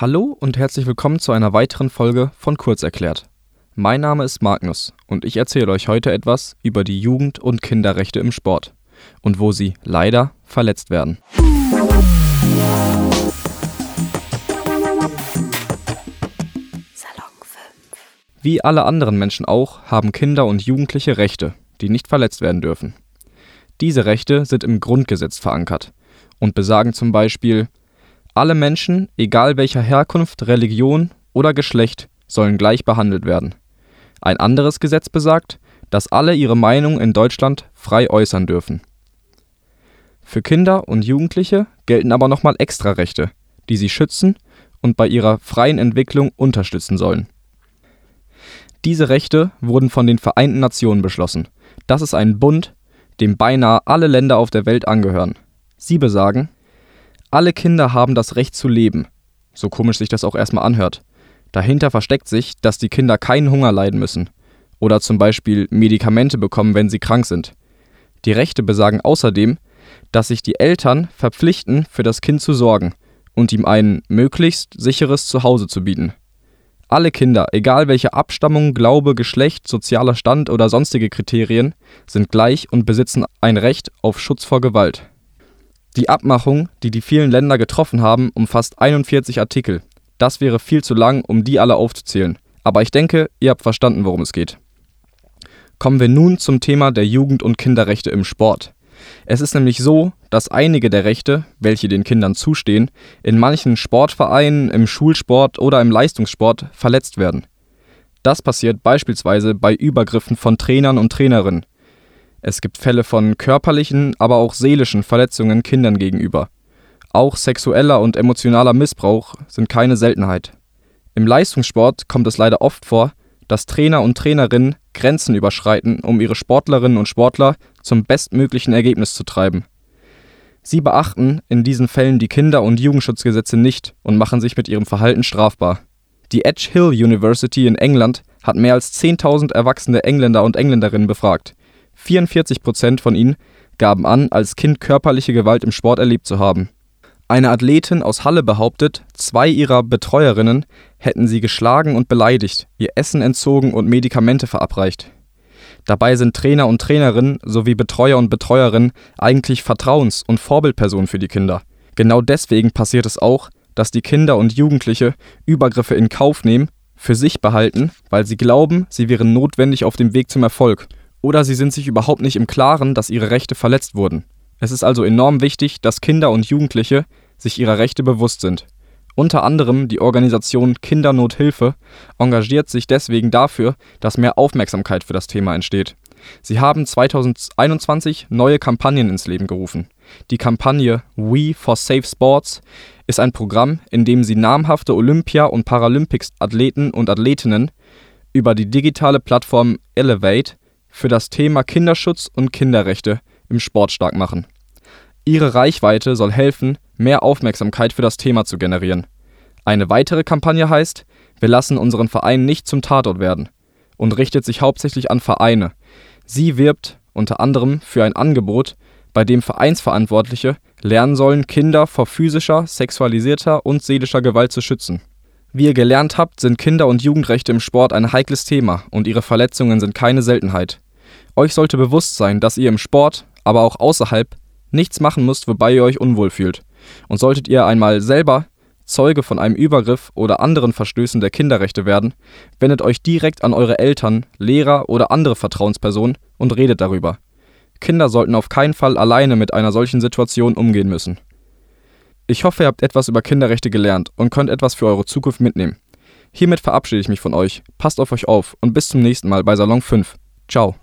Hallo und herzlich willkommen zu einer weiteren Folge von Kurzerklärt. Mein Name ist Magnus und ich erzähle euch heute etwas über die Jugend- und Kinderrechte im Sport und wo sie leider verletzt werden. Wie alle anderen Menschen auch, haben Kinder und Jugendliche Rechte, die nicht verletzt werden dürfen. Diese Rechte sind im Grundgesetz verankert und besagen zum Beispiel, alle Menschen, egal welcher Herkunft, Religion oder Geschlecht, sollen gleich behandelt werden. Ein anderes Gesetz besagt, dass alle ihre Meinung in Deutschland frei äußern dürfen. Für Kinder und Jugendliche gelten aber nochmal extra Rechte, die sie schützen und bei ihrer freien Entwicklung unterstützen sollen. Diese Rechte wurden von den Vereinten Nationen beschlossen. Das ist ein Bund, dem beinahe alle Länder auf der Welt angehören. Sie besagen, alle Kinder haben das Recht zu leben. So komisch sich das auch erstmal anhört. Dahinter versteckt sich, dass die Kinder keinen Hunger leiden müssen oder zum Beispiel Medikamente bekommen, wenn sie krank sind. Die Rechte besagen außerdem, dass sich die Eltern verpflichten, für das Kind zu sorgen und ihm ein möglichst sicheres Zuhause zu bieten. Alle Kinder, egal welche Abstammung, Glaube, Geschlecht, sozialer Stand oder sonstige Kriterien, sind gleich und besitzen ein Recht auf Schutz vor Gewalt. Die Abmachung, die die vielen Länder getroffen haben, umfasst 41 Artikel. Das wäre viel zu lang, um die alle aufzuzählen. Aber ich denke, ihr habt verstanden, worum es geht. Kommen wir nun zum Thema der Jugend- und Kinderrechte im Sport. Es ist nämlich so, dass einige der Rechte, welche den Kindern zustehen, in manchen Sportvereinen, im Schulsport oder im Leistungssport verletzt werden. Das passiert beispielsweise bei Übergriffen von Trainern und Trainerinnen. Es gibt Fälle von körperlichen, aber auch seelischen Verletzungen Kindern gegenüber. Auch sexueller und emotionaler Missbrauch sind keine Seltenheit. Im Leistungssport kommt es leider oft vor, dass Trainer und Trainerinnen Grenzen überschreiten, um ihre Sportlerinnen und Sportler zum bestmöglichen Ergebnis zu treiben. Sie beachten in diesen Fällen die Kinder- und Jugendschutzgesetze nicht und machen sich mit ihrem Verhalten strafbar. Die Edge Hill University in England hat mehr als 10.000 erwachsene Engländer und Engländerinnen befragt. 44 Prozent von ihnen gaben an, als Kind körperliche Gewalt im Sport erlebt zu haben. Eine Athletin aus Halle behauptet, zwei ihrer Betreuerinnen hätten sie geschlagen und beleidigt, ihr Essen entzogen und Medikamente verabreicht. Dabei sind Trainer und Trainerinnen sowie Betreuer und Betreuerinnen eigentlich Vertrauens- und Vorbildpersonen für die Kinder. Genau deswegen passiert es auch, dass die Kinder und Jugendliche Übergriffe in Kauf nehmen, für sich behalten, weil sie glauben, sie wären notwendig auf dem Weg zum Erfolg. Oder sie sind sich überhaupt nicht im Klaren, dass ihre Rechte verletzt wurden. Es ist also enorm wichtig, dass Kinder und Jugendliche sich ihrer Rechte bewusst sind. Unter anderem die Organisation Kindernothilfe engagiert sich deswegen dafür, dass mehr Aufmerksamkeit für das Thema entsteht. Sie haben 2021 neue Kampagnen ins Leben gerufen. Die Kampagne We for Safe Sports ist ein Programm, in dem sie namhafte Olympia- und Paralympics-Athleten und Athletinnen über die digitale Plattform Elevate für das Thema Kinderschutz und Kinderrechte im Sport stark machen. Ihre Reichweite soll helfen, mehr Aufmerksamkeit für das Thema zu generieren. Eine weitere Kampagne heißt Wir lassen unseren Verein nicht zum Tatort werden und richtet sich hauptsächlich an Vereine. Sie wirbt unter anderem für ein Angebot, bei dem Vereinsverantwortliche lernen sollen, Kinder vor physischer, sexualisierter und seelischer Gewalt zu schützen. Wie ihr gelernt habt, sind Kinder- und Jugendrechte im Sport ein heikles Thema und ihre Verletzungen sind keine Seltenheit. Euch sollte bewusst sein, dass ihr im Sport, aber auch außerhalb, nichts machen müsst, wobei ihr euch unwohl fühlt. Und solltet ihr einmal selber Zeuge von einem Übergriff oder anderen Verstößen der Kinderrechte werden, wendet euch direkt an eure Eltern, Lehrer oder andere Vertrauenspersonen und redet darüber. Kinder sollten auf keinen Fall alleine mit einer solchen Situation umgehen müssen. Ich hoffe, ihr habt etwas über Kinderrechte gelernt und könnt etwas für eure Zukunft mitnehmen. Hiermit verabschiede ich mich von euch. Passt auf euch auf und bis zum nächsten Mal bei Salon 5. Ciao.